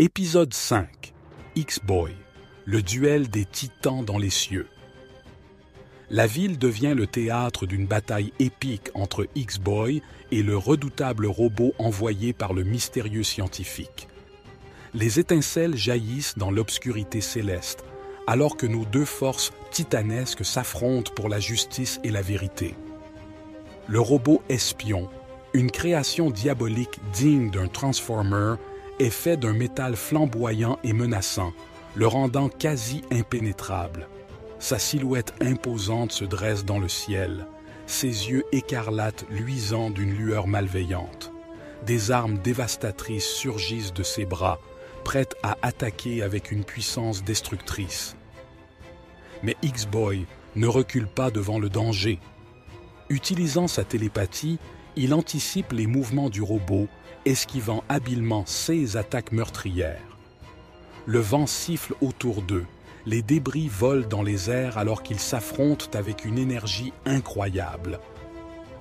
Épisode 5 X-Boy, le duel des titans dans les cieux. La ville devient le théâtre d'une bataille épique entre X-Boy et le redoutable robot envoyé par le mystérieux scientifique. Les étincelles jaillissent dans l'obscurité céleste, alors que nos deux forces titanesques s'affrontent pour la justice et la vérité. Le robot espion, une création diabolique digne d'un Transformer, est fait d'un métal flamboyant et menaçant, le rendant quasi impénétrable. Sa silhouette imposante se dresse dans le ciel, ses yeux écarlates luisant d'une lueur malveillante. Des armes dévastatrices surgissent de ses bras, prêtes à attaquer avec une puissance destructrice. Mais X-Boy ne recule pas devant le danger. Utilisant sa télépathie, il anticipe les mouvements du robot, esquivant habilement ses attaques meurtrières. Le vent siffle autour d'eux, les débris volent dans les airs alors qu'ils s'affrontent avec une énergie incroyable.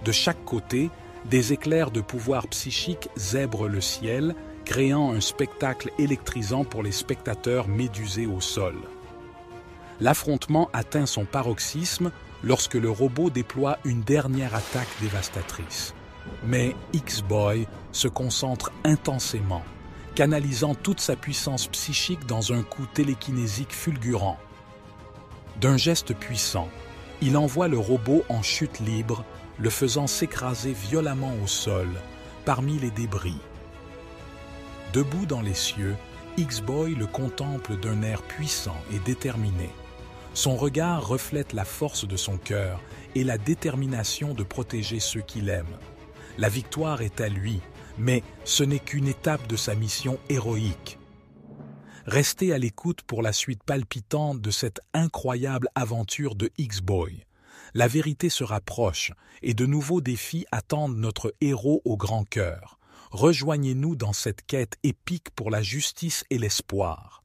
De chaque côté, des éclairs de pouvoir psychique zèbrent le ciel, créant un spectacle électrisant pour les spectateurs médusés au sol. L'affrontement atteint son paroxysme lorsque le robot déploie une dernière attaque dévastatrice. Mais X-Boy se concentre intensément, canalisant toute sa puissance psychique dans un coup télékinésique fulgurant. D'un geste puissant, il envoie le robot en chute libre, le faisant s'écraser violemment au sol, parmi les débris. Debout dans les cieux, X-Boy le contemple d'un air puissant et déterminé. Son regard reflète la force de son cœur et la détermination de protéger ceux qu'il aime. La victoire est à lui, mais ce n'est qu'une étape de sa mission héroïque. Restez à l'écoute pour la suite palpitante de cette incroyable aventure de X-Boy. La vérité se rapproche et de nouveaux défis attendent notre héros au grand cœur. Rejoignez-nous dans cette quête épique pour la justice et l'espoir.